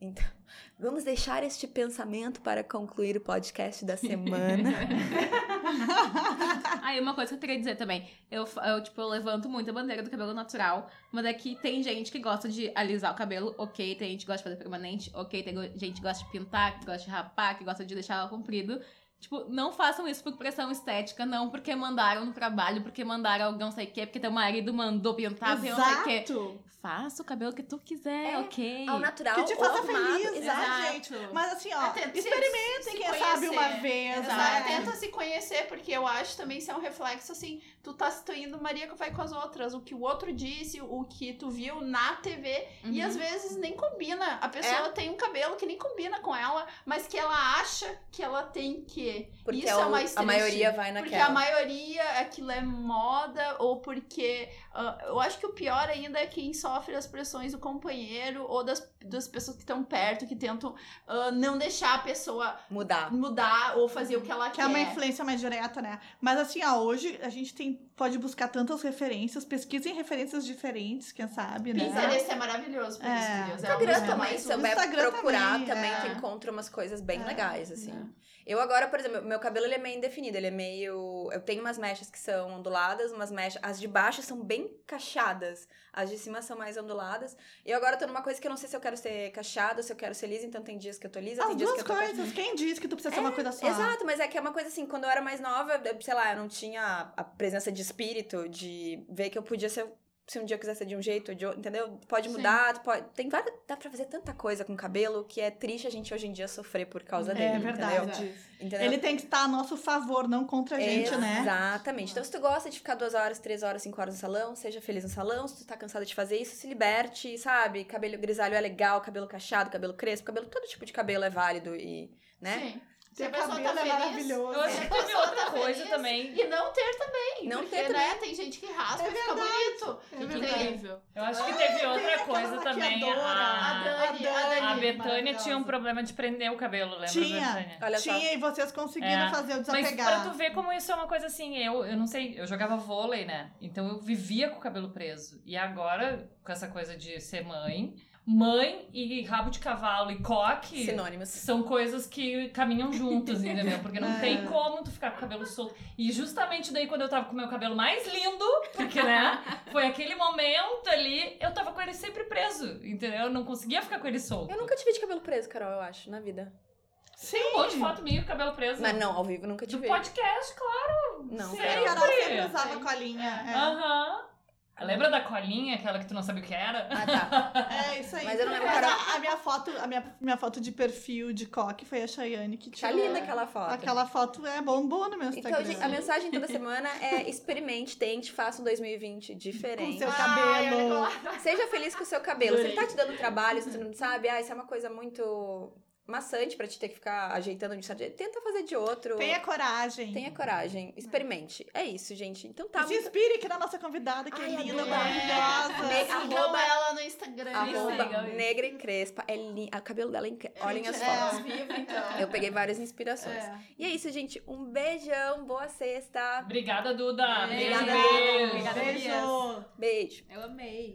Então, vamos deixar este pensamento para concluir o podcast da semana. Aí, uma coisa que eu queria dizer também. Eu, eu, tipo, eu levanto muito a bandeira do cabelo natural, mas é que tem gente que gosta de alisar o cabelo, ok. Tem gente que gosta de fazer permanente, ok. Tem gente que gosta de pintar, que gosta de rapar, que gosta de deixar ela comprido. Tipo, não façam isso por pressão estética, não porque mandaram no trabalho, porque mandaram alguém não sei o quê, porque teu marido mandou pintar, porque não sei o quê. Exato. Faça o cabelo que tu quiser, É, ok. Ao natural, Que te faça feliz, né, exato. gente? Mas assim, ó, É, se- experimentem, quem conhecer. sabe, uma vez, Exato. né? Tenta se conhecer, porque eu acho também isso é um reflexo assim, tu tá tu indo Maria que vai com as outras, o que o outro disse, o que tu viu na TV, e Uhum. às vezes nem combina. A É. pessoa tem um cabelo que nem combina com ela, mas que ela acha que ela tem que. Porque isso é é o- mais a maioria vai Porque naquela. a maioria, aquilo é moda, ou porque. Ah, eu acho que o pior ainda é quem sofre as pressões do companheiro ou das, das pessoas que estão perto, que tentam ah, não deixar a pessoa Mudar. mudar ou fazer o que ela Que quer. é uma influência mais direta, né? Mas assim, ó, hoje a gente tem, pode buscar tantas referências, pesquisem referências diferentes, quem sabe, né? Pinterest é maravilhoso por É. isso, Deus. É Instagram também, se Instagram procurar, também, também, é. tu encontra umas coisas bem É, legais, assim. é. Eu agora, por exemplo, meu cabelo ele é meio indefinido, ele é meio... Eu tenho umas mechas que são onduladas, umas mechas... As de baixo são bem cacheadas, as de cima são mais onduladas. E eu agora tô numa coisa que eu não sei se eu quero ser cacheada ou se eu quero ser lisa, então tem dias que eu tô lisa, As tem dias duas que eu tô... coisas. Quem disse que tu precisa ser uma coisa só? Exato, mas é que é uma coisa assim, quando eu era mais nova, eu- sei lá, eu não tinha a presença de espírito de ver que eu podia ser se um dia eu quiser ser de um jeito, de outro, entendeu? Pode mudar, tu pode. Tem várias. Dá pra fazer tanta coisa com o cabelo que é triste a gente hoje em dia sofrer por causa dele. É verdade. Entendeu? entendeu? Ele tem que estar a nosso favor, não contra a gente, né? Exatamente. Então, se tu gosta de ficar duas horas, três horas, cinco horas no salão, seja feliz no salão. Se tu tá cansada de fazer isso, se liberte, sabe? Cabelo grisalho é legal, cabelo cacheado, cabelo crespo, cabelo, todo tipo de cabelo é válido e, né? Sim. Se a pessoa tá é feliz, maravilhoso. Eu acho que teve outra tá coisa feliz, também. E não ter também. Não porque, ter né, também. tem gente que raspa É e fica bonito. É incrível. Eu acho que teve outra coisa também. A A, Dani, a Dani. a Betânia tinha um problema de prender o cabelo, lembra, Tinha. Betânia? Olha só. Tinha, e vocês conseguiram É, fazer o Mas pra desapegar. tu ver como isso é uma coisa assim, eu, eu não sei, eu jogava vôlei, né? Então eu vivia com o cabelo preso. E agora, com essa coisa de ser mãe, mãe e rabo de cavalo e coque Sinônimos. são coisas que caminham juntas, entendeu? Porque não É. tem como tu ficar com o cabelo solto. E justamente daí, quando eu tava com o meu cabelo mais lindo, porque, né, foi aquele momento ali, eu tava com ele sempre preso, entendeu? Eu não conseguia ficar com ele solto. Eu nunca tive de cabelo preso, Carol, eu acho, na vida. Sim. Um monte de foto minha com cabelo preso. Mas não, ao vivo nunca Do tive. podcast, claro. Não. A Carol. Sempre Sempre. usava colinha. é. Aham. Lembra da colinha, aquela que tu não sabia o que era? Ah, tá. É, isso aí. Mas eu não lembro, Mas Carol. a, a minha foto, a minha, minha foto de perfil de coque foi a Chayane que Tá tirou. linda aquela foto. Aquela foto é bombou no meu Instagram. Então, gente, a mensagem toda semana é experimente, tente, faça um 2020 Com diferente. seu Ai, cabelo. Seja feliz com o seu cabelo. Se ele tá te dando trabalho, se tu não sabe, ah, isso é uma coisa muito maçante pra te ter que ficar ajeitando de um certo jeito, tenta fazer de outro. Tenha coragem. Tenha coragem, experimente. É isso, gente. Então tá. Se inspire aqui na nossa convidada, que Ai, é linda, maravilhosa. Sigam Arroba- ela no Instagram. Arroba negra e crespa. É li... O cabelo dela é incrível. Olhem Gente, as é fotos. vivo, então. Eu peguei várias inspirações. É. E é isso, gente. Um beijão, boa sexta. Obrigada, Duda. Obrigada, Beijo. Duda. Beijo. Obrigada, Beijo. Beijo. Eu amei.